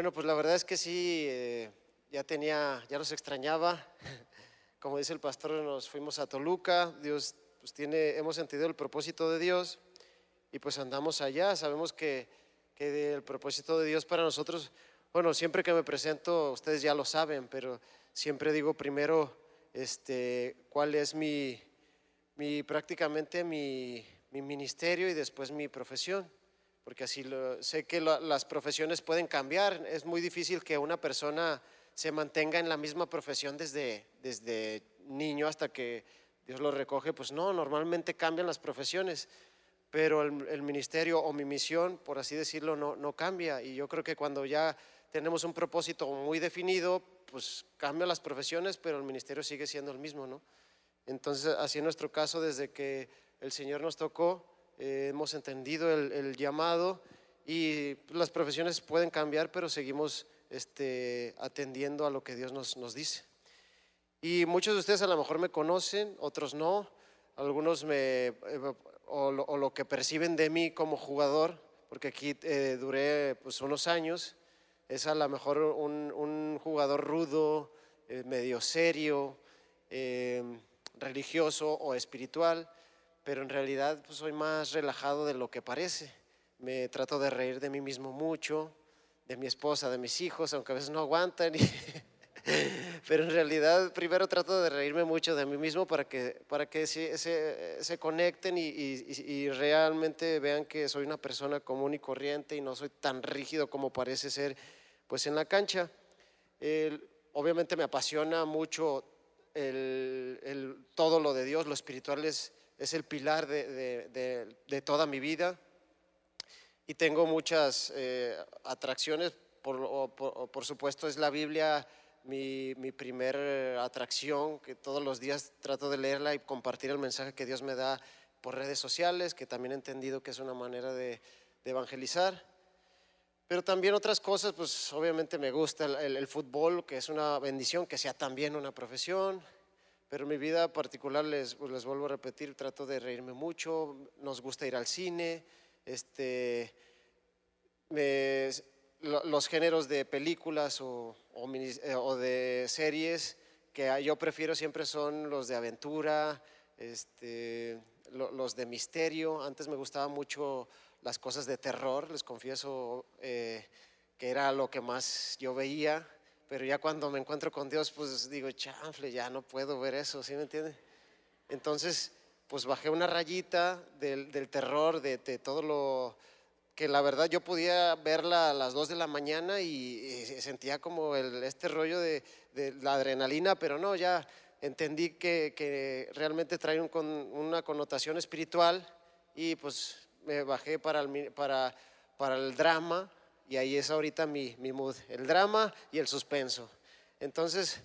Bueno, pues la verdad es que sí, eh, ya tenía, ya los extrañaba. Como dice el pastor, nos fuimos a Toluca. Dios, pues tiene, hemos sentido el propósito de Dios y pues andamos allá. Sabemos que, que el propósito de Dios para nosotros, bueno, siempre que me presento, ustedes ya lo saben, pero siempre digo primero, este, cuál es mi, mi prácticamente mi, mi ministerio y después mi profesión porque así lo, sé que las profesiones pueden cambiar. Es muy difícil que una persona se mantenga en la misma profesión desde, desde niño hasta que Dios lo recoge. Pues no, normalmente cambian las profesiones, pero el, ministerio o mi misión, por así decirlo, no, no cambia. Y yo creo que cuando ya tenemos un propósito muy definido, pues cambian las profesiones, pero el ministerio sigue siendo el mismo, ¿no? Entonces, así en nuestro caso, desde que el Señor nos tocó, eh, hemos entendido el, llamado y las profesiones pueden cambiar, pero seguimos este, atendiendo a lo que Dios nos, nos dice. Y muchos de ustedes a lo mejor me conocen, otros no, algunos me, eh, o, lo, que perciben de mí como jugador, porque aquí eh, duré pues, unos años, es a lo mejor un, un jugador rudo, medio serio, religioso o espiritual pero en realidad pues, soy más relajado de lo que parece. Me trato de reír de mí mismo mucho, de mi esposa, de mis hijos, aunque a veces no aguantan. pero en realidad primero trato de reírme mucho de mí mismo para que, para que se, se, conecten y, y, realmente vean que soy una persona común y corriente y no soy tan rígido como parece ser pues en la cancha. obviamente me apasiona mucho el, el, todo lo de Dios, lo espiritual es es el pilar de, toda mi vida y tengo muchas eh, atracciones, por, supuesto es la Biblia mi, mi primer atracción, que todos los días trato de leerla y compartir el mensaje que Dios me da por redes sociales, que también he entendido que es una manera de, evangelizar. Pero también otras cosas, pues obviamente me gusta el, fútbol, que es una bendición, que sea también una profesión. Pero mi vida particular, les, pues, les vuelvo a repetir, trato de reírme mucho, nos gusta ir al cine, este, los géneros de películas o, eh, o, de series que yo prefiero siempre son los de aventura, este, los de misterio. Antes me gustaban mucho las cosas de terror, les confieso eh, que era lo que más yo veía pero ya cuando me encuentro con Dios, pues digo, chanfle, ya no puedo ver eso, ¿sí me entiende? Entonces, pues bajé una rayita del, del terror, de, todo lo que la verdad yo podía verla a las 2 de la mañana y, sentía como el, este rollo de, la adrenalina, pero no, ya entendí que, realmente trae un, una connotación espiritual y pues me bajé para el, para, para el drama y ahí es ahorita mi, mi mood, el drama y el suspenso. Entonces,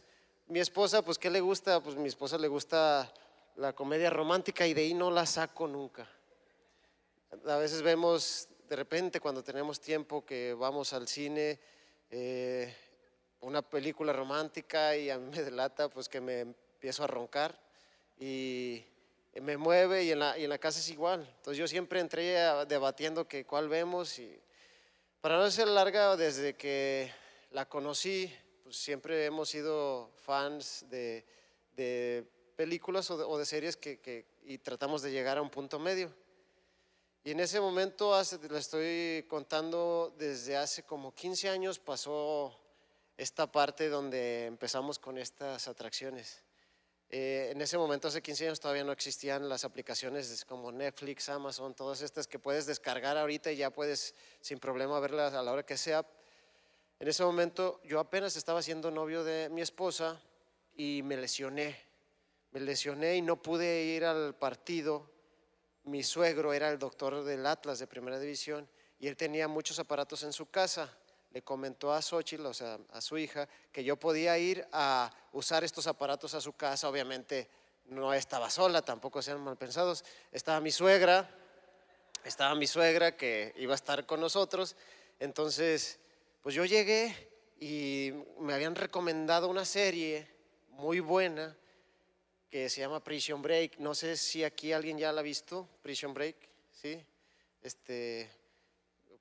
mi esposa, pues, ¿qué le gusta? Pues mi esposa le gusta la comedia romántica y de ahí no la saco nunca. A veces vemos, de repente, cuando tenemos tiempo, que vamos al cine, eh, una película romántica y a mí me delata, pues, que me empiezo a roncar y me mueve y en la, y en la casa es igual. Entonces yo siempre entré debatiendo que cuál vemos y para no ser larga, desde que la conocí, pues siempre hemos sido fans de, películas o de, series que, y tratamos de llegar a un punto medio. Y en ese momento, hace, estoy contando, desde hace como 15 años pasó esta parte donde empezamos con estas atracciones. Eh, en ese momento, hace 15 años, todavía no existían las aplicaciones como Netflix, Amazon, todas estas que puedes descargar ahorita y ya puedes sin problema verlas a la hora que sea. En ese momento yo apenas estaba siendo novio de mi esposa y me lesioné. Me lesioné y no pude ir al partido. Mi suegro era el doctor del Atlas de primera división y él tenía muchos aparatos en su casa le comentó a Xochitl, o sea, a su hija, que yo podía ir a usar estos aparatos a su casa. Obviamente no estaba sola, tampoco sean mal pensados. Estaba mi suegra, estaba mi suegra que iba a estar con nosotros. Entonces, pues yo llegué y me habían recomendado una serie muy buena que se llama Prison Break. No sé si aquí alguien ya la ha visto, Prison Break, ¿sí? Este,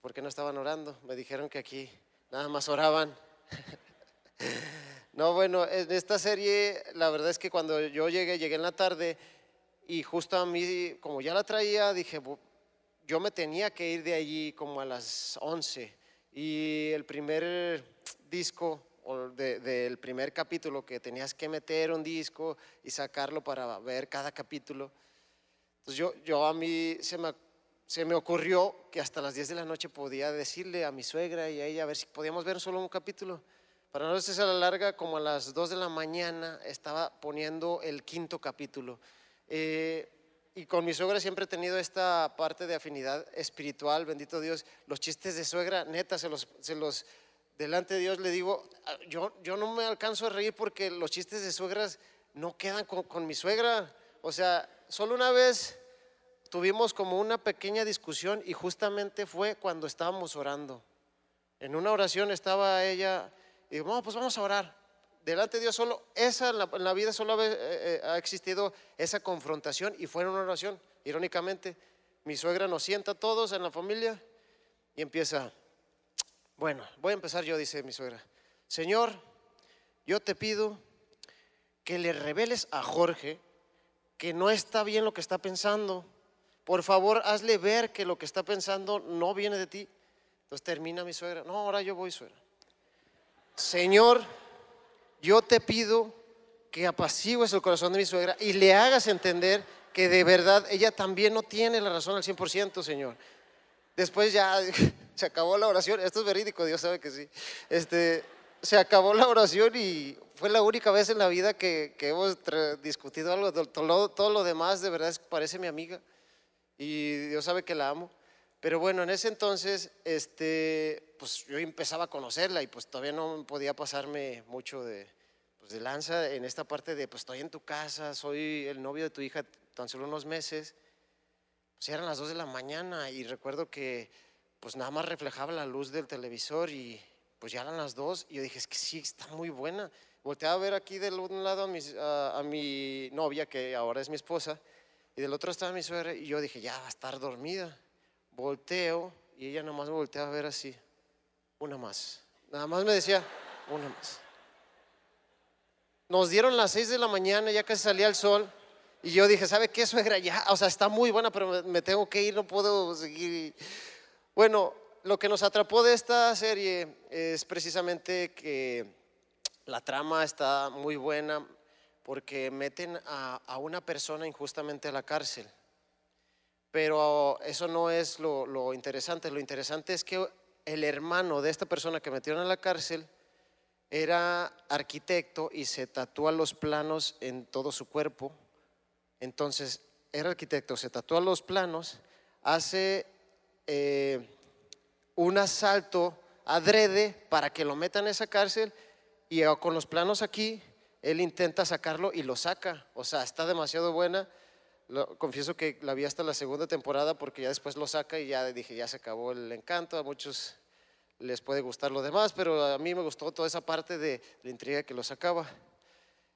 ¿Por qué no estaban orando? Me dijeron que aquí nada más oraban. No, bueno, en esta serie la verdad es que cuando yo llegué, llegué en la tarde y justo a mí, como ya la traía, dije, yo me tenía que ir de allí como a las 11 y el primer disco del primer capítulo que tenías que meter un disco y sacarlo para ver cada capítulo. Entonces yo, yo a mí se me, se me ocurrió que hasta las 10 de la noche podía decirle a mi suegra y a ella a ver si podíamos ver solo un capítulo. Para no ser a la larga, como a las 2 de la mañana estaba poniendo el quinto capítulo. Eh, y con mi suegra siempre he tenido esta parte de afinidad espiritual, bendito Dios. Los chistes de suegra, neta, se los, se los delante de Dios le digo, ah, yo, yo no me alcanzo a reír porque los chistes de suegras no quedan con mi suegra. O sea, solo una vez tuvimos como una pequeña discusión y justamente fue cuando estábamos orando. En una oración estaba ella y digo, pues vamos a orar. Delante de Dios solo, esa en la, vida solo ha, eh, eh, ha existido esa confrontación y fue en una oración, irónicamente. Mi suegra nos sienta a todos en la familia y empieza, bueno, voy a empezar yo, dice mi suegra. Señor, yo te pido que le reveles a Jorge que no está bien lo que está pensando. Por favor, hazle ver que lo que está pensando no viene de ti. Entonces termina mi suegra. No, ahora yo voy, suegra. Señor, yo te pido que apacigues el corazón de mi suegra y le hagas entender que de verdad ella también no tiene la razón al 100%, Señor. Después ya se acabó la oración, esto es verídico, Dios sabe que sí. Este, se acabó la oración y fue la única vez en la vida que, hemos discutido algo. Todo, todo, lo demás de verdad parece mi amiga y Dios sabe que la amo. Pero bueno, en ese entonces, este, pues yo empezaba a conocerla y pues todavía no podía pasarme mucho de, pues de lanza en esta parte de, pues estoy en tu casa, soy el novio de tu hija tan solo unos meses. Pues eran las dos de la mañana y recuerdo que pues nada más reflejaba la luz del televisor y pues ya eran las dos y yo dije, es que sí, está muy buena. Volteé a ver aquí del un lado a, a mi novia, que ahora es mi esposa, y del otro estaba mi suegra y yo dije, ya va a estar dormida volteo y ella nada más me voltea a ver así, una más. Nada más me decía, una más. Nos dieron las seis de la mañana, ya casi salía el sol. Y yo dije, ¿sabe qué, suegra? Ya, o sea, está muy buena, pero me tengo que ir, no puedo seguir. Bueno, lo que nos atrapó de esta serie es precisamente que la trama está muy buena porque meten a, a una persona injustamente a la cárcel. Pero eso no es lo, interesante. Lo interesante es que el hermano de esta persona que metieron en la cárcel era arquitecto y se tatúa los planos en todo su cuerpo. Entonces, era arquitecto, se tatúa los planos, hace eh, un asalto adrede para que lo metan en esa cárcel y con los planos aquí, él intenta sacarlo y lo saca. O sea, está demasiado buena confieso que la vi hasta la segunda temporada porque ya después lo saca y ya dije, ya se acabó el encanto. A muchos les puede gustar lo demás, pero a mí me gustó toda esa parte de la intriga que lo sacaba.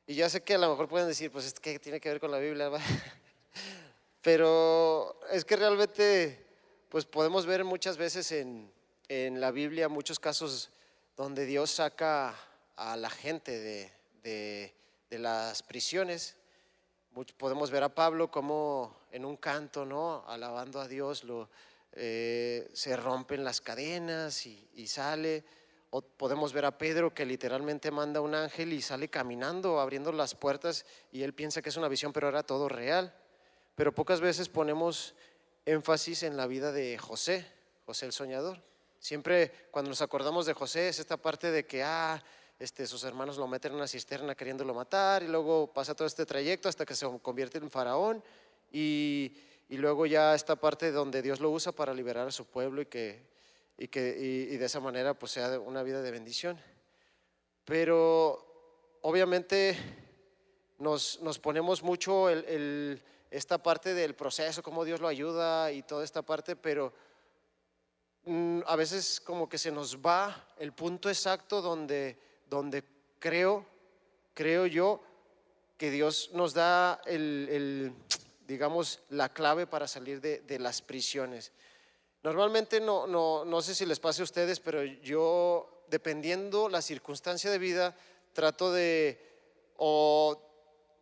Y ya sé que a lo mejor pueden decir, pues, ¿qué tiene que ver con la Biblia? pero es que realmente, pues, podemos ver muchas veces en, en la Biblia muchos casos donde Dios saca a la gente de, de, las prisiones podemos ver a Pablo como en un canto, ¿no? Alabando a Dios, lo, eh, se rompen las cadenas y, sale. O podemos ver a Pedro que literalmente manda un ángel y sale caminando, abriendo las puertas y él piensa que es una visión, pero era todo real. Pero pocas veces ponemos énfasis en la vida de José, José el soñador. Siempre cuando nos acordamos de José es esta parte de que, ah, este, sus hermanos lo meten en una cisterna queriéndolo matar y luego pasa todo este trayecto hasta que se convierte en faraón y, y luego ya esta parte donde Dios lo usa para liberar a su pueblo y que, y que y, de esa manera pues sea una vida de bendición. Pero obviamente nos, nos ponemos mucho el, esta parte del proceso, cómo Dios lo ayuda y toda esta parte, pero mm, a veces como que se nos va el punto exacto donde donde creo, creo yo, que Dios nos da el, digamos, la clave para salir de, las prisiones. Normalmente no, no, no sé si les pase a ustedes, pero yo dependiendo la circunstancia de vida, trato de, o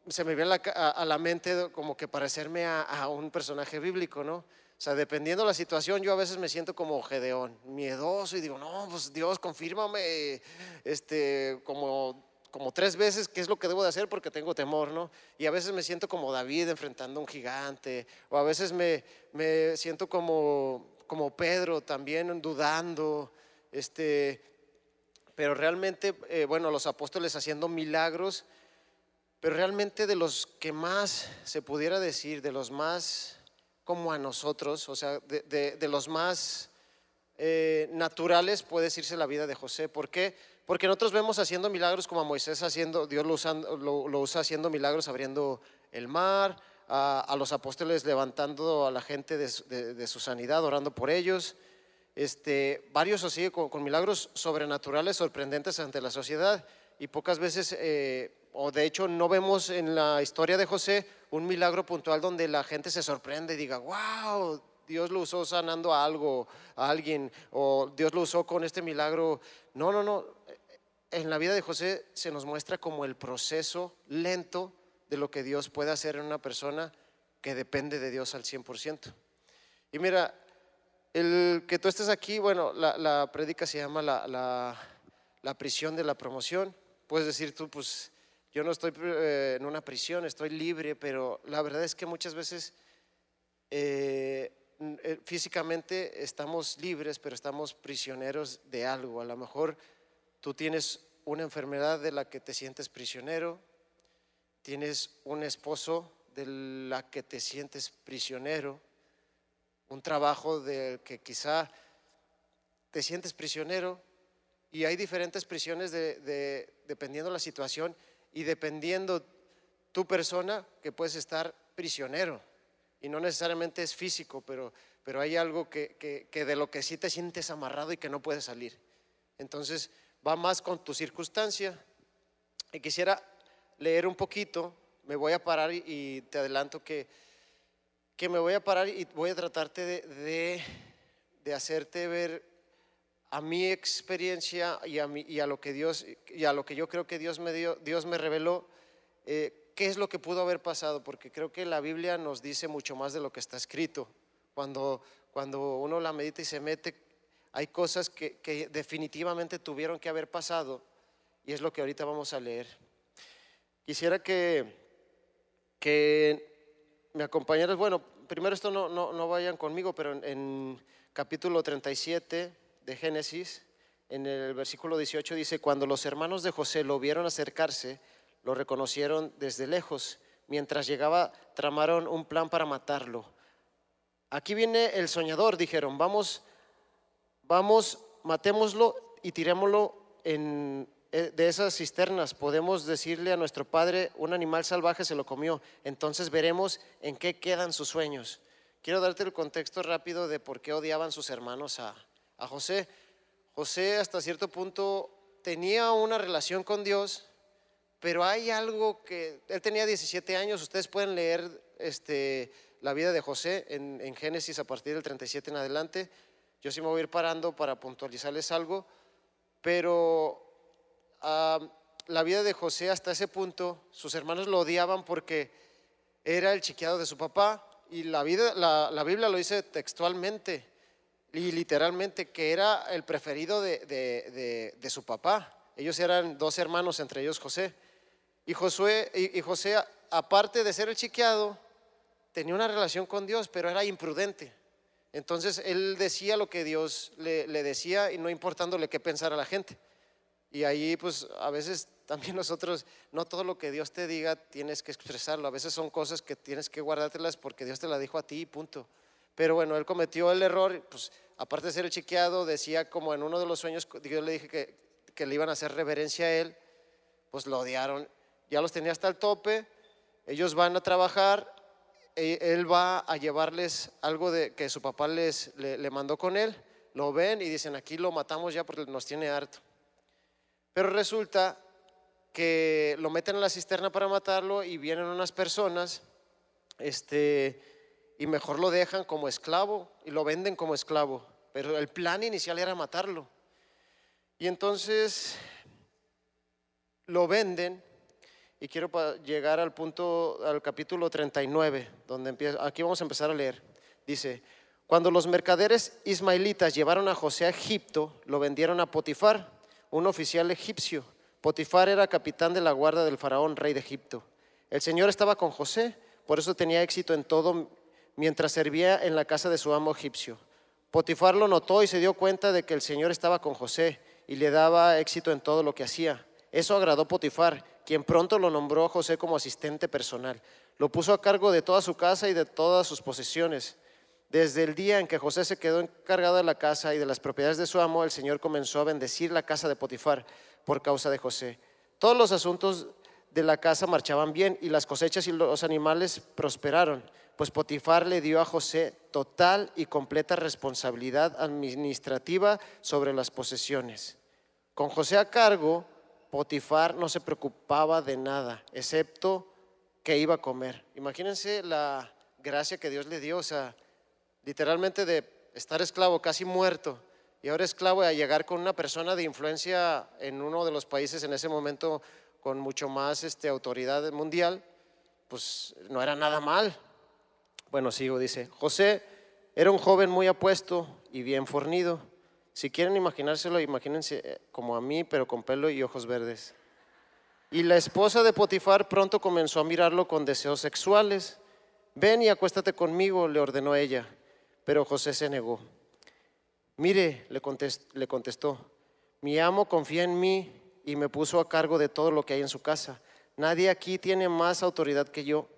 se me viene a, la mente como que parecerme a, un personaje bíblico, ¿no? O sea, dependiendo la situación, yo a veces me siento como Gedeón, miedoso y digo, no, pues Dios, confírmame, este, como, como tres veces qué es lo que debo de hacer porque tengo temor, ¿no? Y a veces me siento como David enfrentando a un gigante, o a veces me, me siento como, como Pedro también dudando, este, pero realmente, eh, bueno, los apóstoles haciendo milagros, pero realmente de los que más se pudiera decir, de los más como a nosotros, o sea, de, los más eh, naturales puede decirse la vida de José. ¿Por qué? Porque nosotros vemos haciendo milagros como a Moisés haciendo, Dios lo, usa haciendo milagros abriendo el mar, a, los apóstoles levantando a la gente de, su sanidad, orando por ellos. Este, varios así con, con milagros sobrenaturales, sorprendentes ante la sociedad y pocas veces eh, o de hecho no vemos en la historia de José un milagro puntual donde la gente se sorprende y diga, wow, Dios lo usó sanando a algo, a alguien, o Dios lo usó con este milagro. No, no, no. En la vida de José se nos muestra como el proceso lento de lo que Dios puede hacer en una persona que depende de Dios al 100%. Y mira, el que tú estés aquí, bueno, la, la prédica se llama la, la, la prisión de la promoción. Puedes decir tú, pues yo no estoy eh, en una prisión, estoy libre, pero la verdad es que muchas veces eh, eh, físicamente estamos libres, pero estamos prisioneros de algo. A lo mejor tú tienes una enfermedad de la que te sientes prisionero, tienes un esposo de la que te sientes prisionero, un trabajo del que quizá te sientes prisionero y hay diferentes prisiones de, dependiendo de la situación y dependiendo tu persona que puedes estar prisionero. Y no necesariamente es físico, pero, pero hay algo que, que, de lo que sí te sientes amarrado y que no puedes salir. Entonces va más con tu circunstancia. Y quisiera leer un poquito, me voy a parar y, te adelanto que, que me voy a parar y voy a tratarte de, de, de hacerte ver a mi experiencia y a, lo que Dios y a lo que yo creo que Dios me dio, Dios me reveló eh, qué es lo que pudo haber pasado, porque creo que la Biblia nos dice mucho más de lo que está escrito. Cuando, cuando uno la medita y se mete, hay cosas que, definitivamente tuvieron que haber pasado y es lo que ahorita vamos a leer. Quisiera que, que me acompañaras, bueno, primero esto no, no, no vayan conmigo, pero en, en capítulo 37 de Génesis, en el versículo 18 dice, cuando los hermanos de José lo vieron acercarse, lo reconocieron desde lejos. Mientras llegaba, tramaron un plan para matarlo. Aquí viene el soñador, dijeron, vamos, vamos, matémoslo y tirémoslo eh, de esas cisternas. Podemos decirle a nuestro padre, un animal salvaje se lo comió. Entonces veremos en qué quedan sus sueños. Quiero darte el contexto rápido de por qué odiaban sus hermanos a, a José. José hasta cierto punto tenía una relación con Dios, pero hay algo que, él tenía 17 años, ustedes pueden leer este, la vida de José en, Génesis a partir del 37 en adelante. Yo sí me voy a ir parando para puntualizarles algo, pero la vida de José hasta ese punto, sus hermanos lo odiaban porque era el chiqueado de su papá y la, la Biblia lo dice textualmente y literalmente que era el preferido de, su papá. Ellos eran dos hermanos, entre ellos José. Y, Josué, y, José, aparte de ser el chiqueado, tenía una relación con Dios, pero era imprudente. Entonces él decía lo que Dios le, decía y no importándole qué pensara la gente. Y ahí pues a veces también nosotros, no todo lo que Dios te diga tienes que expresarlo. A veces son cosas que tienes que guardártelas porque Dios te la dijo a ti, punto. Pero bueno, él cometió el error, pues aparte de ser el chiqueado, decía como en uno de los sueños, yo le dije que, que le iban a hacer reverencia a él, pues lo odiaron. Ya los tenía hasta el tope, ellos van a trabajar, e, él va a llevarles algo de, que su papá les, le, mandó con él, lo ven y dicen, aquí lo matamos ya porque nos tiene harto. Pero resulta que lo meten en la cisterna para matarlo y vienen unas personas, este, y mejor lo dejan como esclavo y lo venden como esclavo. Pero el plan inicial era matarlo. Y entonces lo venden y quiero llegar al punto, al capítulo 39, donde empieza, aquí vamos a empezar a leer. Dice, cuando los mercaderes ismaelitas llevaron a José a Egipto, lo vendieron a Potifar, un oficial egipcio. Potifar era capitán de la guardia del faraón, rey de Egipto. El Señor estaba con José, por eso tenía éxito en todo mientras servía en la casa de su amo egipcio. Potifar lo notó y se dio cuenta de que el Señor estaba con José y le daba éxito en todo lo que hacía. Eso agradó a Potifar, quien pronto lo nombró a José como asistente personal. Lo puso a cargo de toda su casa y de todas sus posesiones. Desde el día en que José se quedó encargado de la casa y de las propiedades de su amo, el Señor comenzó a bendecir la casa de Potifar por causa de José. Todos los asuntos de la casa marchaban bien y las cosechas y los animales prosperaron, pues Potifar le dio a José total y completa responsabilidad administrativa sobre las posesiones. Con José a cargo, Potifar no se preocupaba de nada, excepto que iba a comer. Imagínense la gracia que Dios le dio, o sea, literalmente de estar esclavo, casi muerto, y ahora esclavo a llegar con una persona de influencia en uno de los países en ese momento con mucho más este, autoridad mundial, pues no era nada mal. Bueno, sigo, dice, José era un joven muy apuesto y bien fornido. Si quieren imaginárselo, imagínense eh, como a mí, pero con pelo y ojos verdes. Y la esposa de Potifar pronto comenzó a mirarlo con deseos sexuales. Ven y acuéstate conmigo, le ordenó ella. Pero José se negó. Mire, le contestó, mi amo confía en mí y me puso a cargo de todo lo que hay en su casa. Nadie aquí tiene más autoridad que yo.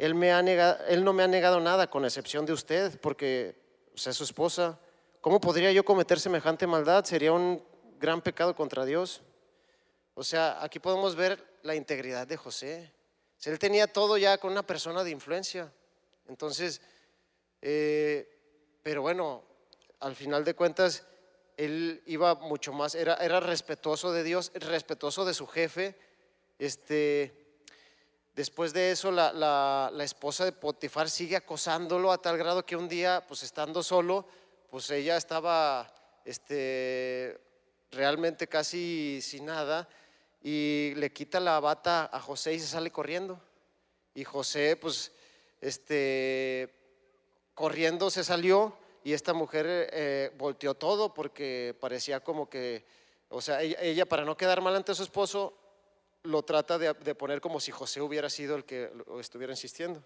Él, no me ha negado nada, con excepción de usted, porque es su esposa. ¿Cómo podría yo cometer semejante maldad? Sería un gran pecado contra Dios. O sea, aquí podemos ver la integridad de José. él tenía todo ya con una persona de influencia. Entonces, eh, pero bueno, al final de cuentas, él iba mucho más, era, era respetuoso de Dios, respetuoso de su jefe. Este, después de eso, la, esposa de Potifar sigue acosándolo a tal grado que un día, pues estando solo, pues ella estaba este, realmente casi sin nada y le quita la bata a José y se sale corriendo. Y José, pues, este, corriendo se salió y esta mujer eh, volteó todo porque parecía como que, o sea, ella, para no quedar mal ante su esposo, lo trata de, poner como si José hubiera sido el que estuviera insistiendo.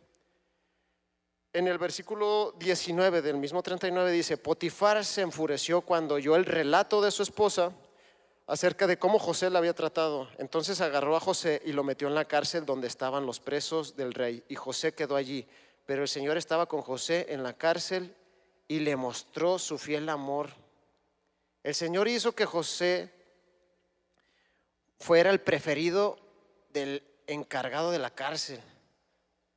En el versículo 19 del mismo 39 dice, Potifar se enfureció cuando oyó el relato de su esposa acerca de cómo José la había tratado. Entonces agarró a José y lo metió en la cárcel donde estaban los presos del rey. Y José quedó allí. Pero el Señor estaba con José en la cárcel y le mostró su fiel amor. El Señor hizo que José fuera el preferido del encargado de la cárcel.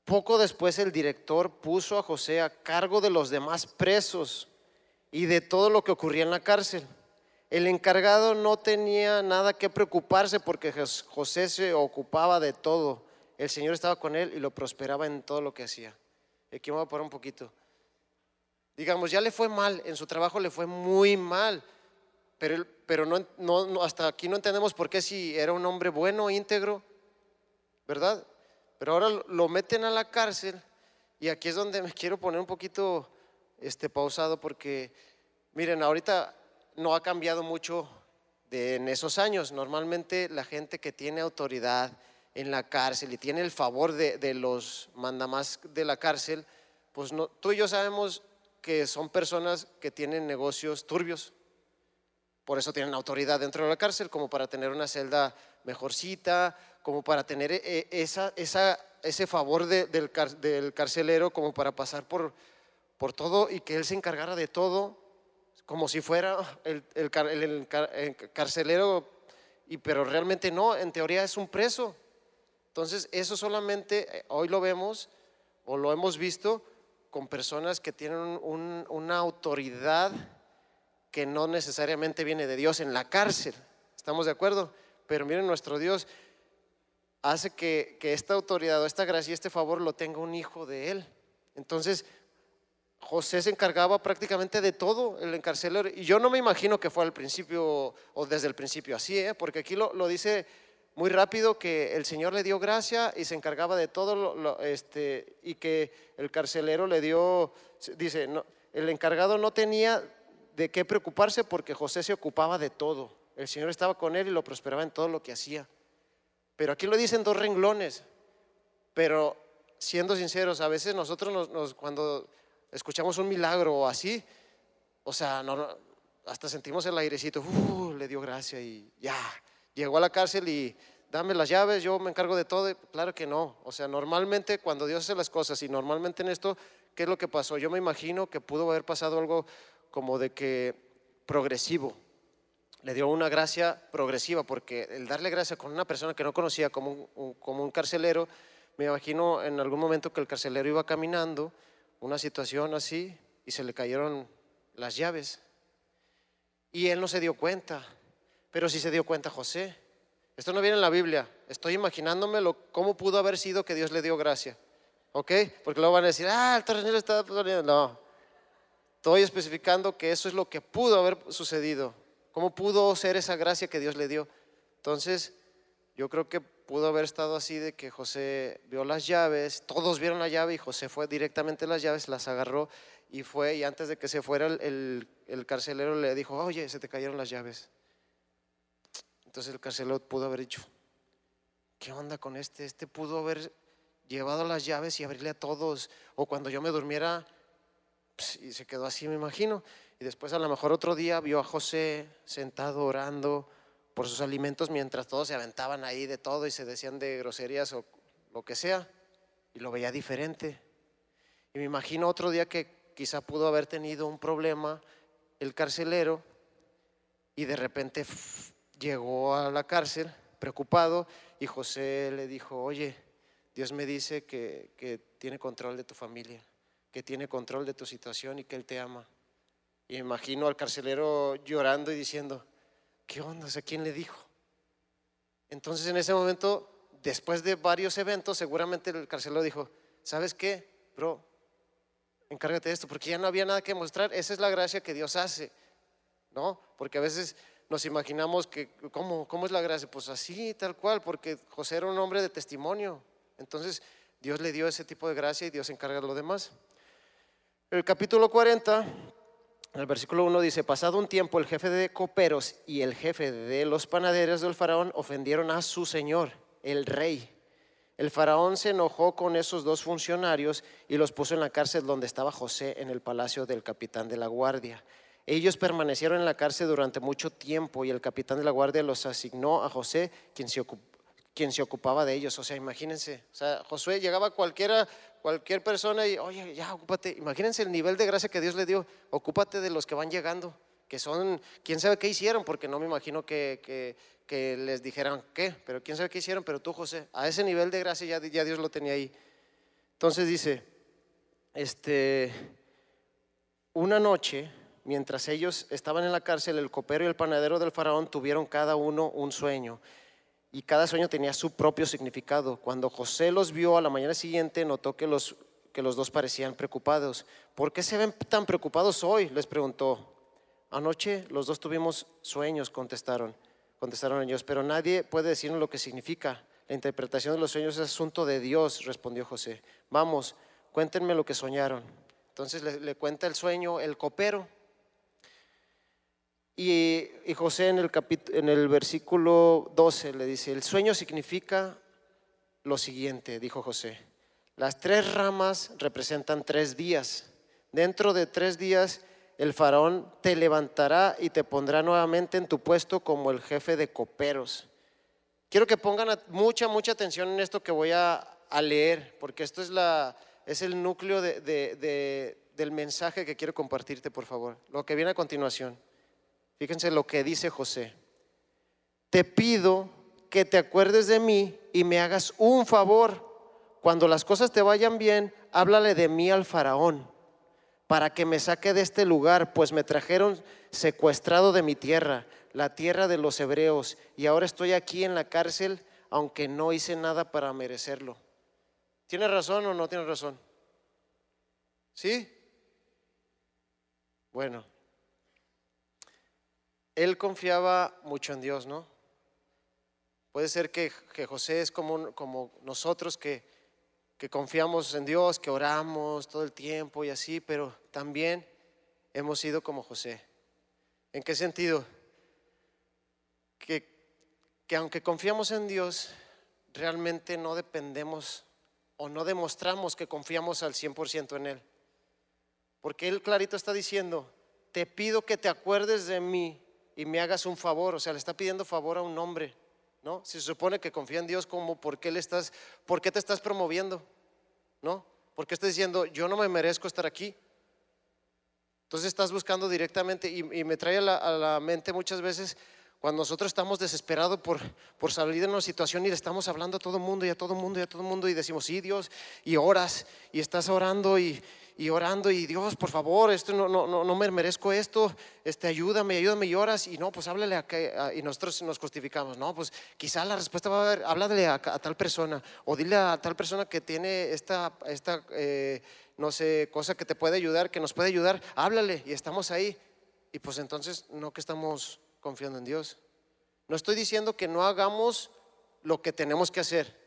Poco después el director puso a José a cargo de los demás presos y de todo lo que ocurría en la cárcel. El encargado no tenía nada que preocuparse porque José se ocupaba de todo. El Señor estaba con él y lo prosperaba en todo lo que hacía. Aquí me voy a parar un poquito. Digamos, ya le fue mal, en su trabajo le fue muy mal, pero, hasta aquí no entendemos por qué si era un hombre bueno, íntegro, ¿verdad? Pero ahora lo meten a la cárcel y aquí es donde me quiero poner un poquito este, pausado porque, miren, ahorita no ha cambiado mucho de, en esos años. Normalmente la gente que tiene autoridad en la cárcel y tiene el favor de, los mandamás de la cárcel, pues tú y yo sabemos que son personas que tienen negocios turbios. Por eso tienen autoridad dentro de la cárcel, como para tener una celda mejorcita, como para tener eh, esa, ese favor del, carcelero, como para pasar por, por todo y que él se encargara de todo, como si fuera el carcelero, y, pero realmente no, en teoría es un preso. Entonces, eso solamente eh, hoy lo vemos o lo hemos visto con personas que tienen una autoridad que no necesariamente viene de Dios en la cárcel. ¿Estamos de acuerdo? Pero miren, nuestro Dios hace que, esta autoridad o esta gracia y este favor lo tenga un hijo de Él. Entonces, José se encargaba prácticamente de todo, el encarcelero. Y yo no me imagino que fue al principio o desde el principio así, ¿eh? porque aquí lo, lo, dice muy rápido que el Señor le dio gracia y se encargaba de todo, lo, este, y que el carcelero le dio, dice, no, el encargado no tenía de qué preocuparse porque José se ocupaba de todo. El Señor estaba con él y lo prosperaba en todo lo que hacía. Pero aquí lo dicen dos renglones. Pero siendo sinceros, a veces nosotros nos, cuando escuchamos un milagro o así, o sea, hasta sentimos el airecito, uh, le dio gracia y ya, llegó a la cárcel y dame las llaves, yo me encargo de todo. Claro que no, o sea, normalmente cuando Dios hace las cosas y normalmente en esto, ¿qué es lo que pasó? Yo me imagino que pudo haber pasado algo como de que progresivo, le dio una gracia progresiva, porque el darle gracia con una persona que no conocía como un, como un carcelero, me imagino en algún momento que el carcelero iba caminando, una situación así, y se le cayeron las llaves. Y él no se dio cuenta, pero sí se dio cuenta José. Esto no viene en la Biblia, estoy imaginándomelo cómo pudo haber sido que Dios le dio gracia. ¿Ok? Porque luego van a decir, ah, el tornero está... No, estoy especificando que eso es lo que pudo haber sucedido. ¿Cómo pudo ser esa gracia que Dios le dio? Entonces, yo creo que pudo haber estado así de que José vio las llaves, todos vieron la llave y José fue directamente a las llaves, las agarró y fue, y antes de que se fuera el, el, carcelero le dijo, oye, se te cayeron las llaves. Entonces el carcelero pudo haber dicho, ¿qué onda con este? Este pudo haber llevado las llaves y abrirle a todos, o cuando yo me durmiera, y se quedó así, me imagino. Y después a lo mejor otro día vio a José sentado orando por sus alimentos mientras todos se aventaban ahí de todo y se decían de groserías o lo que sea. Y lo veía diferente. Y me imagino otro día que quizá pudo haber tenido un problema el carcelero y de repente llegó a la cárcel preocupado y José le dijo, oye, Dios me dice que, que tiene control de tu familia, que tiene control de tu situación y que Él te ama. Y me imagino al carcelero llorando y diciendo, ¿qué onda? ¿A quién le dijo? Entonces en ese momento, después de varios eventos, seguramente el carcelero dijo, ¿sabes qué, bro? Encárgate de esto, porque ya no había nada que mostrar. Esa es la gracia que Dios hace, ¿no? Porque a veces nos imaginamos que, ¿cómo, cómo es la gracia? Pues así, tal cual, porque José era un hombre de testimonio. Entonces Dios le dio ese tipo de gracia y Dios encarga lo demás. El capítulo 40 el versículo 1 dice, pasado un tiempo el jefe de coperos y el jefe de los panaderos del faraón ofendieron a su señor, el rey. El faraón se enojó con esos dos funcionarios y los puso en la cárcel donde estaba José, en el palacio del capitán de la guardia. Ellos permanecieron en la cárcel durante mucho tiempo y el capitán de la guardia los asignó a José, quien se, quien se ocupaba de ellos. O sea, imagínense, o sea, Josué llegaba cualquiera cualquier persona y, oye, ya, ocúpate. Imagínense el nivel de gracia que Dios le dio. Ocúpate de los que van llegando, que son, quién sabe qué hicieron, porque no me imagino que, que, les dijeran qué, pero quién sabe qué hicieron, pero tú, José, a ese nivel de gracia ya, ya Dios lo tenía ahí. Entonces dice, este, una noche, mientras ellos estaban en la cárcel, el copero y el panadero del faraón tuvieron cada uno un sueño y cada sueño tenía su propio significado. Cuando José los vio a la mañana siguiente, notó que los, que los dos parecían preocupados. ¿Por qué se ven tan preocupados hoy? les preguntó. Anoche los dos tuvimos sueños, contestaron. Contestaron ellos, pero nadie puede decirnos lo que significa. La interpretación de los sueños es asunto de Dios, respondió José. Vamos, cuéntenme lo que soñaron. Entonces le, le cuenta el sueño el copero y, José en el, en el versículo 12 le dice, el sueño significa lo siguiente, dijo José. Las tres ramas representan tres días. Dentro de tres días el faraón te levantará y te pondrá nuevamente en tu puesto como el jefe de coperos. Quiero que pongan mucha, mucha atención en esto que voy a, leer, porque esto es, la, es el núcleo del mensaje que quiero compartirte, por favor. Lo que viene a continuación. Fíjense lo que dice José. Te pido que te acuerdes de mí y me hagas un favor. Cuando las cosas te vayan bien, háblale de mí al faraón para que me saque de este lugar, pues me trajeron secuestrado de mi tierra, la tierra de los hebreos, y ahora estoy aquí en la cárcel, aunque no hice nada para merecerlo. ¿Tiene razón o no tiene razón? ¿Sí? Bueno, él confiaba mucho en Dios, ¿no? Puede ser que, José es como, nosotros que, que confiamos en Dios, que oramos todo el tiempo y así, pero también hemos sido como José. ¿En qué sentido? Que, que aunque confiamos en Dios, realmente no dependemos o no demostramos que confiamos al 100% en Él. Porque Él clarito está diciendo, te pido que te acuerdes de mí y me hagas un favor. O sea, le está pidiendo favor a un hombre, ¿no? Si se supone que confía en Dios, como por qué le estás, por qué te estás promoviendo, ¿no? Porque estás diciendo, yo no me merezco estar aquí. Entonces estás buscando directamente y, me trae a la mente muchas veces cuando nosotros estamos desesperados por, por salir de una situación y le estamos hablando a todo mundo y a todo mundo y a todo mundo y decimos, sí, Dios, y oras y estás orando y, y orando y Dios, por favor, esto no, no, no, no me merezco esto, este, ayúdame, ayúdame y oras y no, pues háblale a, y nosotros nos justificamos, no, pues quizá la respuesta va a haber, háblale a, tal persona o dile a tal persona que tiene esta, esta eh, no sé, cosa que te puede ayudar, que nos puede ayudar, háblale y estamos ahí y pues entonces no que estamos confiando en Dios. No estoy diciendo que no hagamos lo que tenemos que hacer,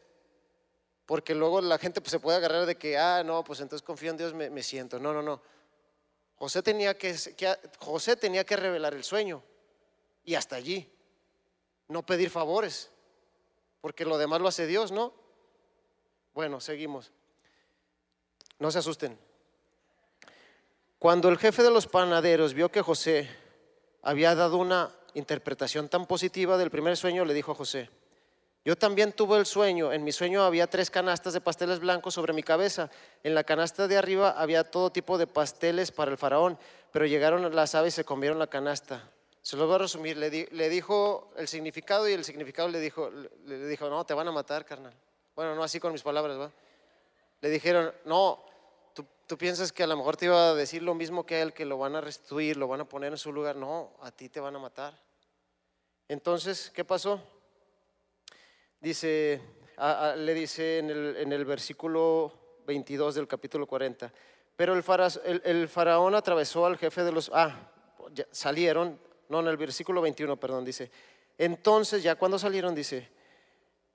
porque luego la gente pues, se puede agarrar de que, ah, no, pues entonces confío en Dios, me, siento. No, no, no. José tenía que, José tenía que revelar el sueño y hasta allí. No pedir favores, porque lo demás lo hace Dios, ¿no? Bueno, seguimos. No se asusten. Cuando el jefe de los panaderos vio que José había dado una interpretación tan positiva del primer sueño, le dijo a José, yo también tuve el sueño, en mi sueño había tres canastas de pasteles blancos sobre mi cabeza, en la canasta de arriba había todo tipo de pasteles para el faraón, pero llegaron las aves y se comieron la canasta. Se lo voy a resumir, le, dijo el significado y el significado le dijo, le dijo, no, te van a matar, carnal. Bueno, no así con mis palabras, ¿va? Le dijeron, no, tú, piensas que a lo mejor te iba a decir lo mismo que a él, que lo van a restituir, lo van a poner en su lugar. No, a ti te van a matar. Entonces, ¿qué pasó? Dice, le dice en el, versículo 22 del capítulo 40, pero el, faraón atravesó al jefe de los... Ah, salieron, no, en el versículo 21, perdón, dice, entonces ya cuando salieron, dice,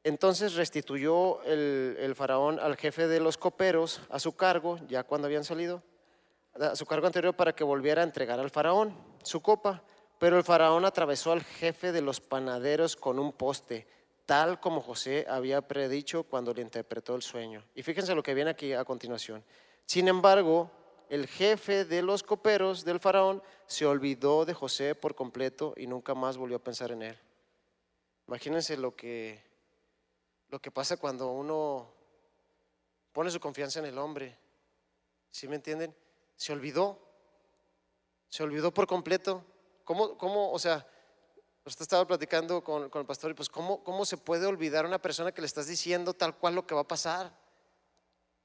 entonces restituyó el, el, faraón al jefe de los coperos a su cargo, ya cuando habían salido, a su cargo anterior para que volviera a entregar al faraón su copa. Pero el faraón atravesó al jefe de los panaderos con un poste, tal como José había predicho cuando le interpretó el sueño. Y fíjense lo que viene aquí a continuación. Sin embargo, el jefe de los coperos del faraón se olvidó de José por completo y nunca más volvió a pensar en él. Imagínense lo que, lo que pasa cuando uno pone su confianza en el hombre. ¿Sí me entienden? Se olvidó. Se olvidó por completo. ¿Cómo, cómo o sea, usted estaba platicando con, el pastor y pues ¿cómo, ¿cómo se puede olvidar a una persona que le estás diciendo tal cual lo que va a pasar?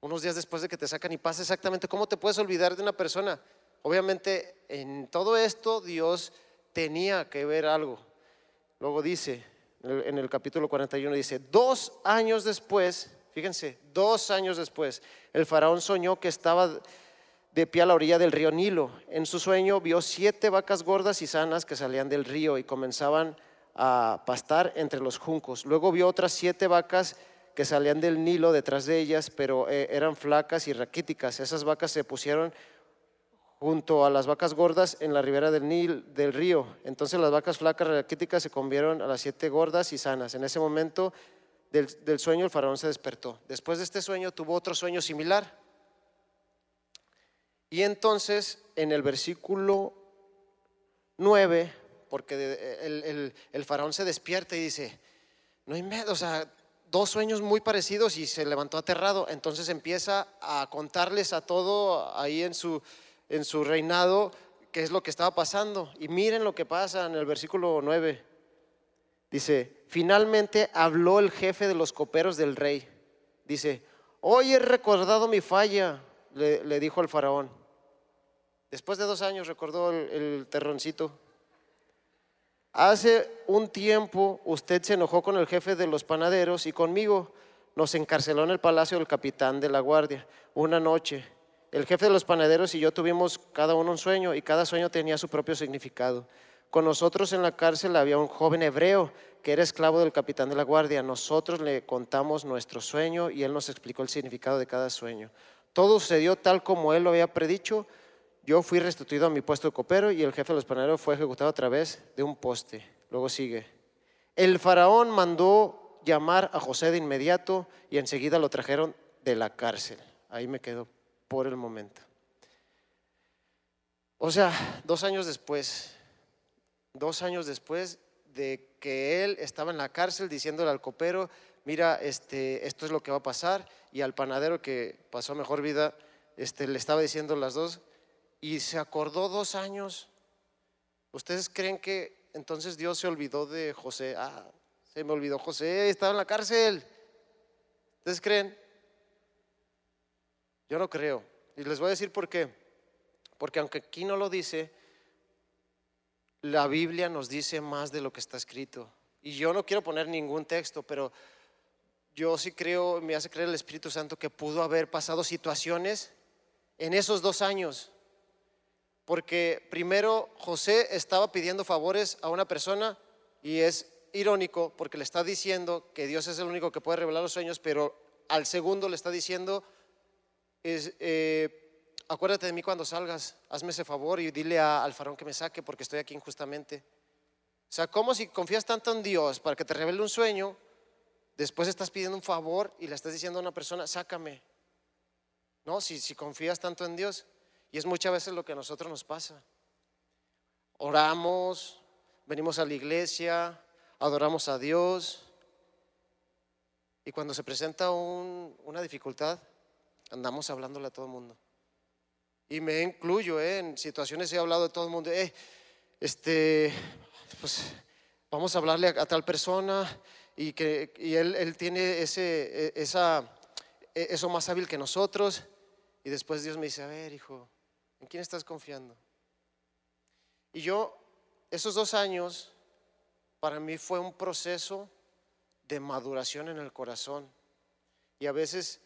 Unos días después de que te sacan y pasa exactamente, ¿cómo te puedes olvidar de una persona? Obviamente en todo esto Dios tenía que ver algo. Luego dice, en el capítulo 41 dice, dos años después, fíjense, dos años después, el faraón soñó que estaba de pie a la orilla del río Nilo. En su sueño vio siete vacas gordas y sanas que salían del río y comenzaban a pastar entre los juncos. Luego vio otras siete vacas que salían del Nilo detrás de ellas, pero eh, eran flacas y raquíticas. Esas vacas se pusieron junto a las vacas gordas en la ribera del, Nil, del río. Entonces las vacas flacas y raquíticas se convierten a las siete gordas y sanas. En ese momento del, del sueño el faraón se despertó. Después de este sueño tuvo otro sueño similar y entonces en el versículo 9, porque el, faraón se despierta y dice, no hay miedo, o sea, dos sueños muy parecidos y se levantó aterrado. Entonces empieza a contarles a todo ahí en su, en su reinado qué es lo que estaba pasando. Y miren lo que pasa en el versículo 9. Dice, finalmente habló el jefe de los coperos del rey. Dice, hoy he recordado mi falla, le dijo el faraón. Después de dos años recordó el, terroncito. Hace un tiempo usted se enojó con el jefe de los panaderos y conmigo nos encarceló en el palacio del capitán de la guardia una noche el jefe de los panaderos y yo tuvimos cada uno un sueño y cada sueño tenía su propio significado. Con nosotros en la cárcel había un joven hebreo que era esclavo del capitán de la guardia. Nosotros le contamos nuestro sueño y él nos explicó el significado de cada sueño. Todo sucedió tal como él lo había predicho. Yo fui restituido a mi puesto de copero y el jefe de los panaderos fue ejecutado a través de un poste. Luego sigue. El faraón mandó llamar a José de inmediato y enseguida lo trajeron de la cárcel. Ahí me quedo por el momento. O sea, dos años después, dos años después de que él estaba en la cárcel diciéndole al copero, mira, este, esto es lo que va a pasar, y al panadero que pasó mejor vida, este, le estaba diciendo las dos, y se acordó dos años. ¿Ustedes creen que entonces Dios se olvidó de José? Ah, se me olvidó José, estaba en la cárcel. ¿Ustedes creen? Yo no creo. Y les voy a decir por qué. Porque aunque aquí no lo dice, la Biblia nos dice más de lo que está escrito. Y yo no quiero poner ningún texto, pero yo sí creo, me hace creer el Espíritu Santo que pudo haber pasado situaciones en esos dos años. Porque primero José estaba pidiendo favores a una persona y es irónico porque le está diciendo que Dios es el único que puede revelar los sueños, pero al segundo le está diciendo eh, acuérdate de mí cuando salgas, hazme ese favor y dile al faraón que me saque porque estoy aquí injustamente. O sea, como si confías tanto en Dios para que te revele un sueño, después estás pidiendo un favor y le estás diciendo a una persona, sácame. No, si confías tanto en Dios. Y es muchas veces lo que a nosotros nos pasa. Oramos, venimos a la iglesia, adoramos a Dios. Y cuando se presenta una dificultad, andamos hablándole a todo el mundo. Y me incluyo, ¿eh? en situaciones he hablado de todo el mundo. Eh, este, pues vamos a hablarle a, tal persona y que él, tiene ese, e, esa, e, eso más hábil que nosotros. Y después Dios me dice, a ver, hijo, ¿en quién estás confiando? Y yo, esos dos años, para mí fue un proceso de maduración en el corazón. Y a veces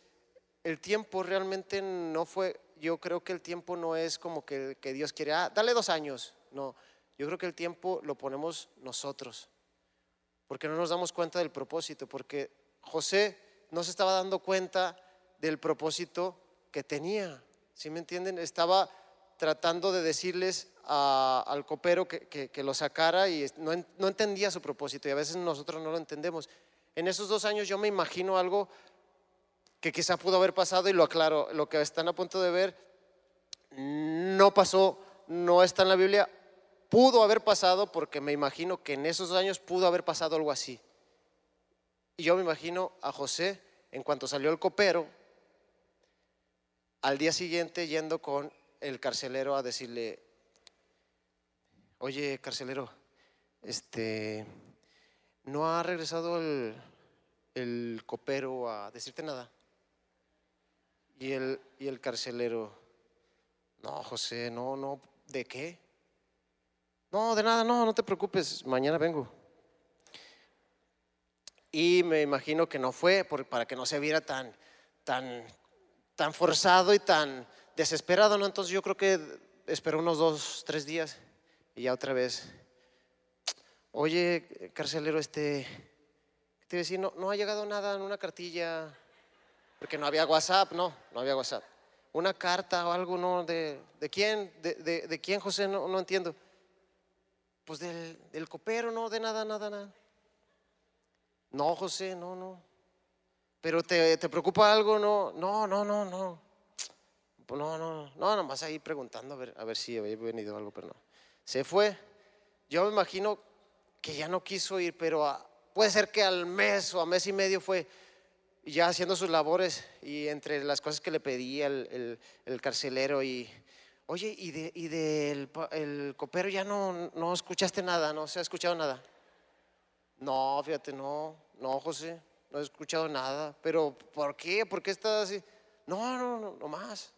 el tiempo realmente no fue, yo creo que el tiempo no es como que, que Dios quiere, ah, dale dos años. No, yo creo que el tiempo lo ponemos nosotros, porque no nos damos cuenta del propósito, porque José no se estaba dando cuenta del propósito que tenía. ¿Sí me entienden? Estaba tratando de decirles al copero que, lo sacara y no, no entendía su propósito y a veces nosotros no lo entendemos. En esos dos años yo me imagino algo que quizá pudo haber pasado y lo aclaro, lo que están a punto de ver no pasó, no está en la Biblia, pudo haber pasado porque me imagino que en esos años pudo haber pasado algo así. Y yo me imagino a José, en cuanto salió el copero, al día siguiente yendo con el carcelero a decirle, oye, carcelero, este, ¿no ha regresado el, el copero a decirte nada? Y el, y el carcelero, no, José, no, no, ¿de qué? No, de nada, no, no te preocupes, mañana vengo. Y me imagino que no fue para que no se viera tan, tan, tan forzado y tan desesperado, ¿no? Entonces yo creo que esperó unos dos, tres días y ya otra vez. Oye, carcelero, este, te decía, no, no ha llegado nada en una cartilla porque no había WhatsApp, no, no había WhatsApp. Una carta o algo, ¿no? ¿De, de quién? De, de, quién, José? No, no entiendo. Pues del, del, copero, no, de nada, nada, nada. No, José, no, no. Pero te, te preocupa algo, no, no, no, no, no. Pues no, no, no, nomás ahí preguntando a ver, a ver si había venido algo, pero no. Se fue. Yo me imagino que ya no quiso ir, pero puede ser que al mes o a mes y medio fue, ya haciendo sus labores y entre las cosas que le pedía el, el, carcelero y, oye, y del copero ya no, no escuchaste nada, no se ha escuchado nada. No, fíjate, no, no, José, no he escuchado nada. Pero, ¿por qué? ¿Por qué estás así? No, no, no, no más.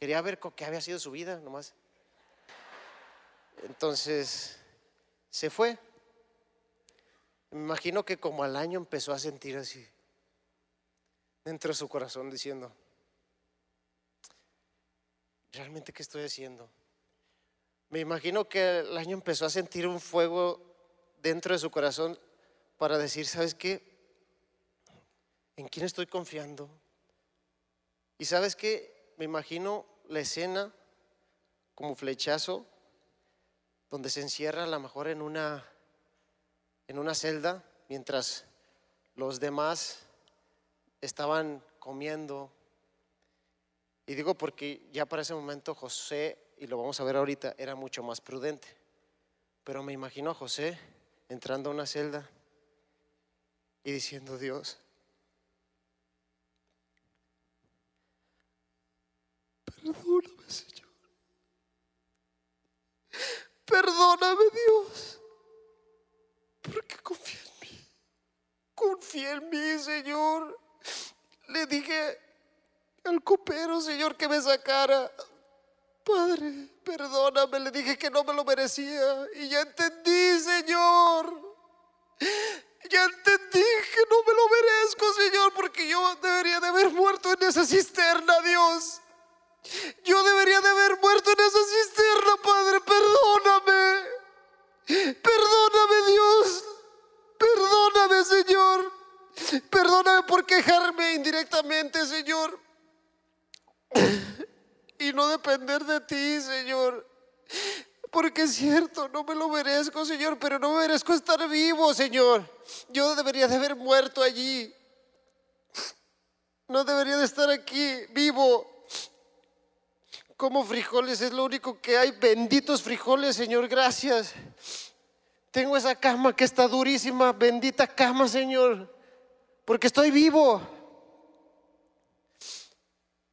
Quería ver qué había sido su vida, nomás. Entonces, se fue. Me imagino que como al año empezó a sentir así dentro de su corazón diciendo, ¿realmente qué estoy haciendo? Me imagino que el año empezó a sentir un fuego dentro de su corazón para decir, ¿sabes qué? ¿En quién estoy confiando? Y sabes qué? Me imagino la escena como flechazo, donde se encierra a lo mejor en una, en una celda, mientras los demás estaban comiendo. Y digo porque ya para ese momento José, y lo vamos a ver ahorita, era mucho más prudente. Pero me imagino a José entrando a una celda y diciendo, Dios, perdóname Señor. Perdóname Dios. Porque confía en mí. Confía en mí, Señor. Le dije al copero, Señor, que me sacara. Padre, perdóname, le dije que no me lo merecía. Y ya entendí, Señor. Ya entendí que no me lo merezco, Señor, porque yo debería de haber muerto en esa cisterna, Dios. Yo debería de haber muerto en esa cisterna, Padre. Perdóname. Perdóname, Dios. Perdóname, Señor. Perdóname por quejarme indirectamente, Señor. Y no depender de ti, Señor. Porque es cierto, no me lo merezco, Señor, pero no merezco estar vivo, Señor. Yo debería de haber muerto allí. No debería de estar aquí vivo. Como frijoles es lo único que hay. Benditos frijoles, Señor, gracias. Tengo esa cama que está durísima. Bendita cama, Señor. Porque estoy vivo.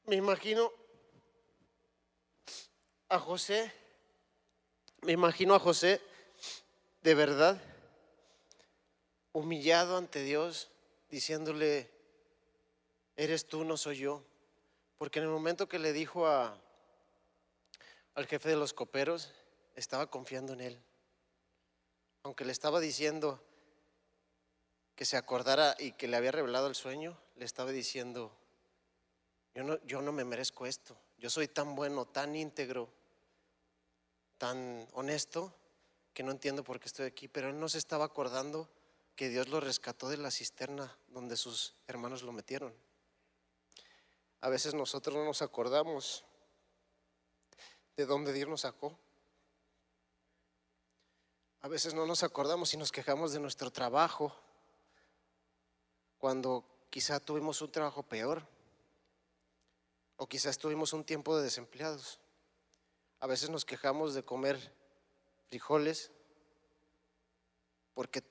Me imagino a José me imagino a José de verdad humillado ante Dios, diciéndole, eres tú, no soy yo. Porque en el momento que le dijo a, al jefe de los coperos, estaba confiando en él. Aunque le estaba diciendo que se acordara y que le había revelado el sueño, le estaba diciendo, yo no, yo no me merezco esto, yo soy tan bueno, tan íntegro, tan honesto que no entiendo por qué estoy aquí, pero él no se estaba acordando que Dios lo rescató de la cisterna donde sus hermanos lo metieron. A veces nosotros no nos acordamos de dónde Dios nos sacó. A veces no nos acordamos y nos quejamos de nuestro trabajo cuando quizá tuvimos un trabajo peor o quizás tuvimos un tiempo de desempleados. A veces nos quejamos de comer frijoles porque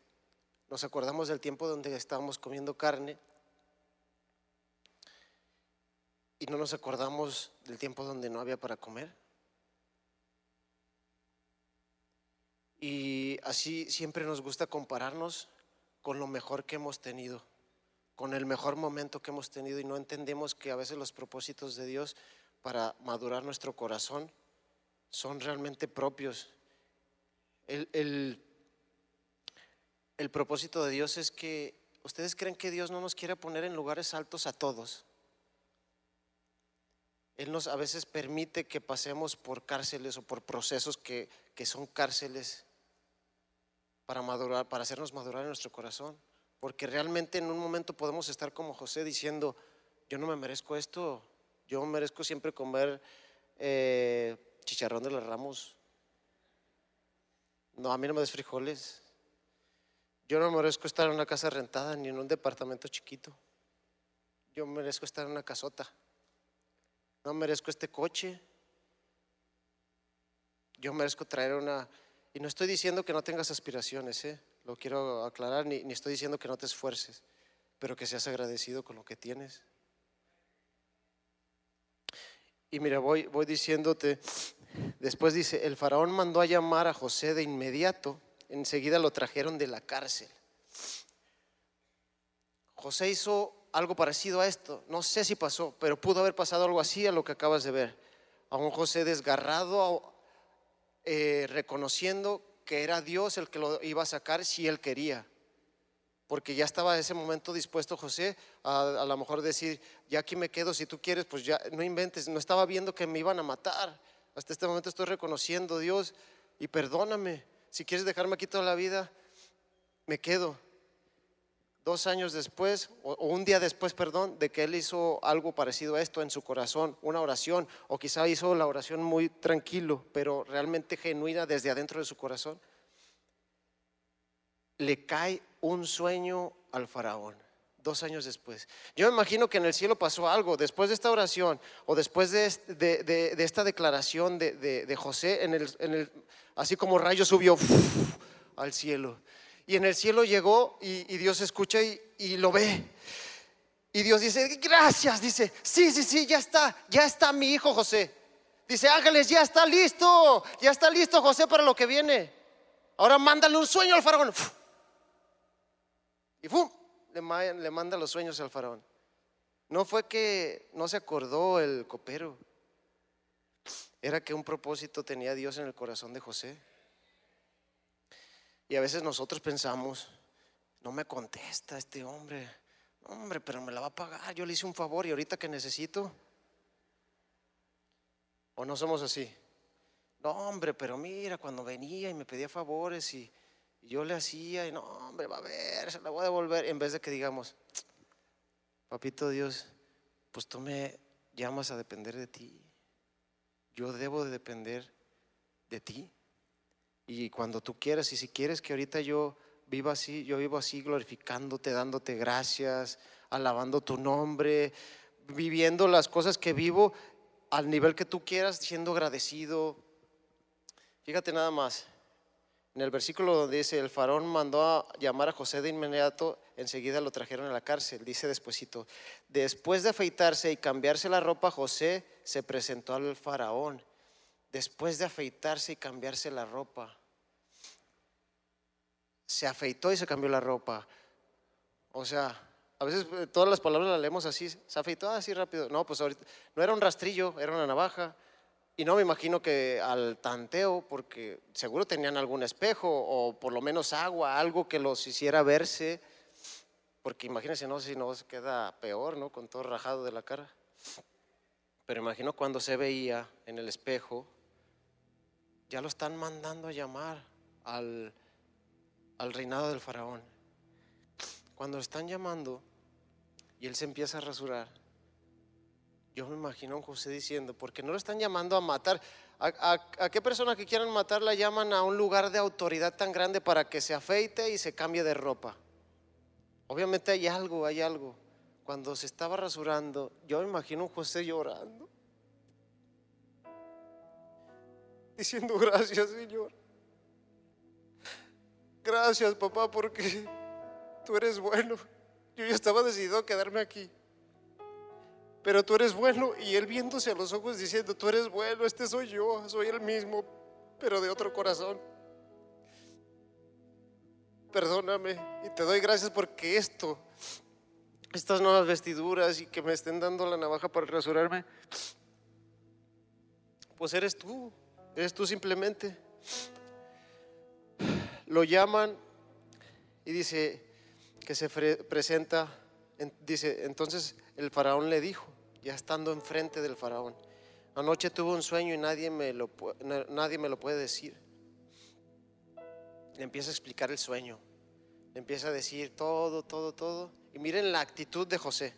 nos acordamos del tiempo donde estábamos comiendo carne y no nos acordamos del tiempo donde no había para comer. Y así siempre nos gusta compararnos con lo mejor que hemos tenido, con el mejor momento que hemos tenido y no entendemos que a veces los propósitos de Dios para madurar nuestro corazón son realmente propios. El, el, propósito de Dios es que ustedes creen que Dios no nos quiere poner en lugares altos a todos. Él nos a veces permite que pasemos por cárceles o por procesos que, que son cárceles para madurar, para hacernos madurar en nuestro corazón. Porque realmente en un momento podemos estar como José diciendo, yo no me merezco esto, yo merezco siempre comer eh, chicharrón de los ramos. No, a mí no me des frijoles. Yo no merezco estar en una casa rentada ni en un departamento chiquito. Yo merezco estar en una casota. No merezco este coche. Yo merezco traer una... Y no estoy diciendo que no tengas aspiraciones, ¿eh? lo quiero aclarar, ni, ni estoy diciendo que no te esfuerces, pero que seas agradecido con lo que tienes. Y mira, voy, voy diciéndote, después dice, el faraón mandó a llamar a José de inmediato, enseguida lo trajeron de la cárcel. José hizo algo parecido a esto, no sé si pasó, pero pudo haber pasado algo así a lo que acabas de ver. A un José desgarrado, eh, reconociendo que era Dios el que lo iba a sacar si él quería. porque ya estaba en ese momento dispuesto José a a lo mejor decir, ya aquí me quedo, si tú quieres, pues ya no inventes, no estaba viendo que me iban a matar. Hasta este momento estoy reconociendo, Dios, y perdóname, si quieres dejarme aquí toda la vida, me quedo. Dos años después, o, un día después, perdón, de que él hizo algo parecido a esto en su corazón, una oración, o quizá hizo la oración muy tranquilo, pero realmente genuina desde adentro de su corazón le cae un sueño al faraón dos años después. Yo me imagino que en el cielo pasó algo después de esta oración o después de, este- esta declaración de, José, en el- así como rayo subió al cielo. Y en el cielo llegó y, Dios escucha y, lo ve. Y Dios dice, gracias, dice, sí, sí, sí, ya está, ya está mi hijo José. Dice, ángeles, ya está listo, ya está listo José para lo que viene. Ahora mándale un sueño al faraón. Y ¡fum! Le, le manda los sueños al faraón. No fue que no se acordó el copero. Era que un propósito tenía Dios en el corazón de José. Y a veces nosotros pensamos, no me contesta este hombre. Hombre, pero me la va a pagar. Yo le hice un favor y ahorita que necesito. ¿O no somos así? No, hombre, pero mira, cuando venía y me pedía favores y, yo le hacía, y no, hombre, va a ver, se la voy a devolver. En vez de que digamos, papito Dios, pues tú me llamas a depender de ti. Yo debo de depender de ti. Y cuando tú quieras, y si quieres que ahorita yo viva así, yo vivo así glorificándote, dándote gracias, alabando tu nombre, viviendo las cosas que vivo al nivel que tú quieras, siendo agradecido. Fíjate nada más. En el versículo donde dice, el faraón mandó a llamar a José de inmediato, enseguida lo trajeron a la cárcel. Dice despuesito, después de afeitarse y cambiarse la ropa, José se presentó al faraón. Después de afeitarse y cambiarse la ropa. Se afeitó y se cambió la ropa. O sea, a veces eh, todas las palabras las leemos así, se afeitó así rápido. No, pues ahorita no era un rastrillo, era una navaja. Y no me imagino que al tanteo, porque seguro tenían algún espejo o por lo menos agua, algo que los hiciera verse. Porque imagínense, no, si no se queda peor, ¿no? Con todo rajado de la cara. Pero imagino cuando se veía en el espejo, ya lo están mandando a llamar al, al reinado del faraón. Cuando lo están llamando y él se empieza a rasurar, yo me imagino a José diciendo, porque no lo están llamando a matar. ¿A, a- qué persona que quieran matar la llaman a un lugar de autoridad tan grande para que se afeite y se cambie de ropa? Obviamente hay algo, hay algo. Cuando se estaba rasurando, yo me imagino a José llorando, diciendo gracias Señor. Gracias papá porque tú eres bueno. Yo ya estaba decidido a quedarme aquí pero tú eres bueno. Y él viéndose a los ojos diciendo, tú eres bueno, este soy yo, soy el mismo, pero de otro corazón. Perdóname y te doy gracias porque esto, estas nuevas vestiduras y que me estén dando la navaja para rasurarme, pues eres tú, eres tú simplemente. Lo llaman y dice que se presenta, en- dice, entonces el faraón le dijo, ya estando enfrente del faraón, anoche tuve un sueño y nadie me lo, nadie me lo puede decir. Le empieza a explicar el sueño, le empieza a decir todo, todo, todo. Y miren la actitud de José.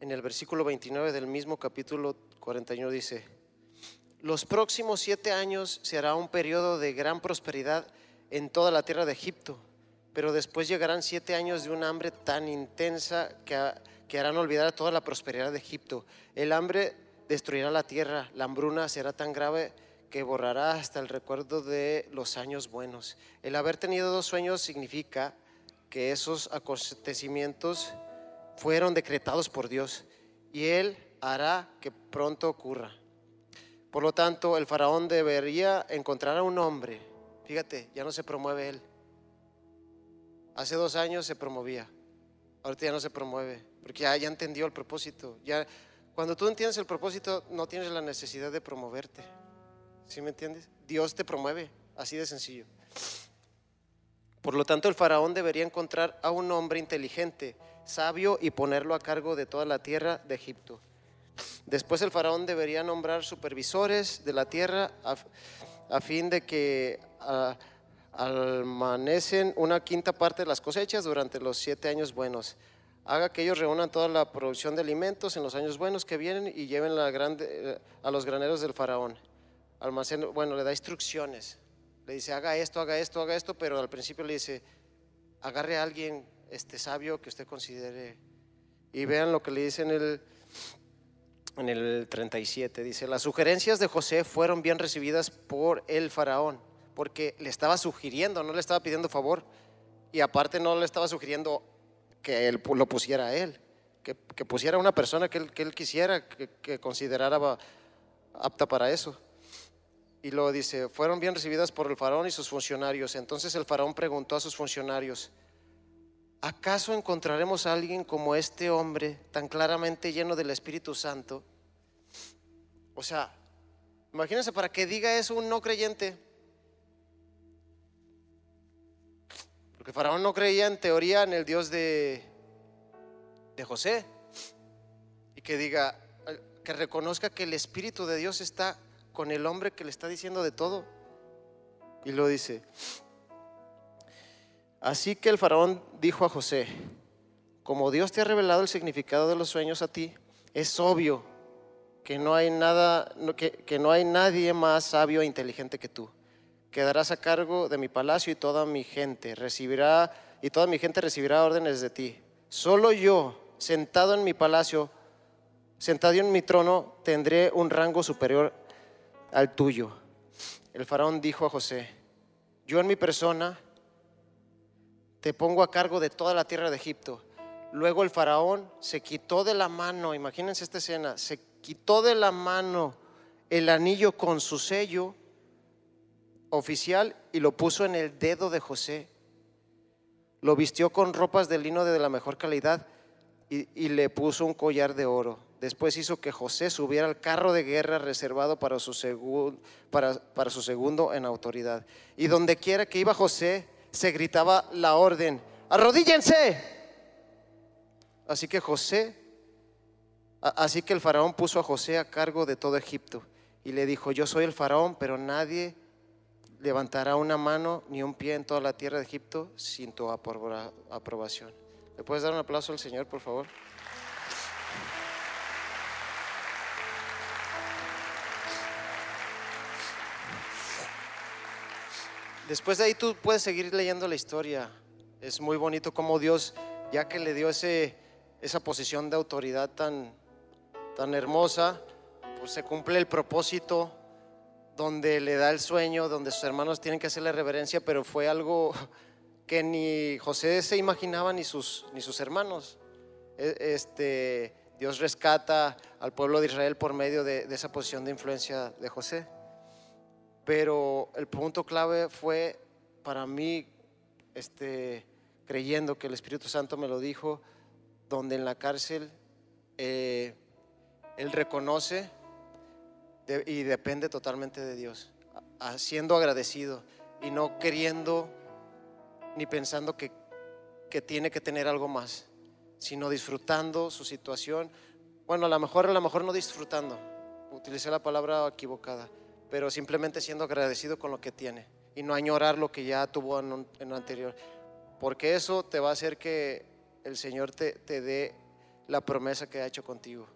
En el versículo 29 del mismo capítulo 41 dice, los próximos siete años será un periodo de gran prosperidad en toda la tierra de Egipto, pero después llegarán siete años de un hambre tan intensa que, que harán olvidar toda la prosperidad de Egipto. El hambre destruirá la tierra, la hambruna será tan grave que borrará hasta el recuerdo de los años buenos. El haber tenido dos sueños significa que esos acontecimientos fueron decretados por Dios y Él hará que pronto ocurra. Por lo tanto, el faraón debería encontrar a un hombre. Fíjate, ya no se promueve él. Hace dos años se promovía. Ahorita ya no se promueve, porque ya, entendió el propósito. Ya, cuando tú entiendes el propósito, no tienes la necesidad de promoverte. ¿Sí me entiendes? Dios te promueve, así de sencillo. Por lo tanto, el faraón debería encontrar a un hombre inteligente, sabio y ponerlo a cargo de toda la tierra de Egipto. Después el faraón debería nombrar supervisores de la tierra a, fin de que almanecen una quinta parte de las cosechas durante los siete años buenos. Haga que ellos reúnan toda la producción de alimentos en los años buenos que vienen y lleven a los graneros del faraón. Almacén, bueno, le da instrucciones. Le dice, haga esto, haga esto, haga esto, pero al principio le dice, agarre a alguien este, sabio que usted considere. Y vean lo que le dice en el, en el 37. Dice, las sugerencias de José fueron bien recibidas por el faraón porque le estaba sugiriendo, no le estaba pidiendo favor. Y aparte no le estaba sugiriendo que él lo pusiera a él, que, pusiera a una persona que él, que él quisiera, que, que, considerara apta para eso. Y luego dice, fueron bien recibidas por el faraón y sus funcionarios. Entonces el faraón preguntó a sus funcionarios, ¿acaso encontraremos a alguien como este hombre tan claramente lleno del Espíritu Santo? O sea, imagínense para que diga eso un no creyente. Porque Faraón no creía en teoría en el Dios de, de José. Y que diga, que reconozca que el Espíritu de Dios está con el hombre que le está diciendo de todo. Y lo dice. Así que el faraón dijo a José, como Dios te ha revelado el significado de los sueños a ti, es obvio que no hay nada, que, que no hay nadie más sabio e inteligente que tú quedarás a cargo de mi palacio y toda mi gente recibirá y toda mi gente recibirá órdenes de ti. Solo yo, sentado en mi palacio, sentado en mi trono, tendré un rango superior al tuyo. El faraón dijo a José, yo en mi persona te pongo a cargo de toda la tierra de Egipto. Luego el faraón se quitó de la mano, imagínense esta escena, se quitó de la mano el anillo con su sello oficial y lo puso en el dedo de José. Lo vistió con ropas de lino de la mejor calidad y, le puso un collar de oro. Después hizo que José subiera al carro de guerra reservado para su, para, para su segundo en autoridad. Y donde quiera que iba José, se gritaba la orden, arrodíllense. Así que José, así que el faraón puso a José a cargo de todo Egipto y le dijo, yo soy el faraón, pero nadie levantará una mano ni un pie en toda la tierra de Egipto sin tu aprobación. ¿Le puedes dar un aplauso al Señor, por favor? Después de ahí tú puedes seguir leyendo la historia. Es muy bonito como Dios, ya que le dio ese, esa posición de autoridad tan, tan hermosa, pues se cumple el propósito donde le da el sueño, donde sus hermanos tienen que hacerle reverencia, pero fue algo que ni José se imaginaba ni sus, ni sus hermanos. E, este, Dios rescata al pueblo de Israel por medio de, esa posición de influencia de José. Pero el punto clave fue para mí, este, creyendo que el Espíritu Santo me lo dijo, donde en la cárcel eh, Él reconoce y depende totalmente de Dios, siendo agradecido y no queriendo ni pensando que, que tiene que tener algo más, sino disfrutando su situación. Bueno, a lo mejor, a lo mejor no disfrutando, utilicé la palabra equivocada, pero simplemente siendo agradecido con lo que tiene y no añorar lo que ya tuvo en, lo anterior, porque eso te va a hacer que el Señor te, te dé la promesa que ha hecho contigo.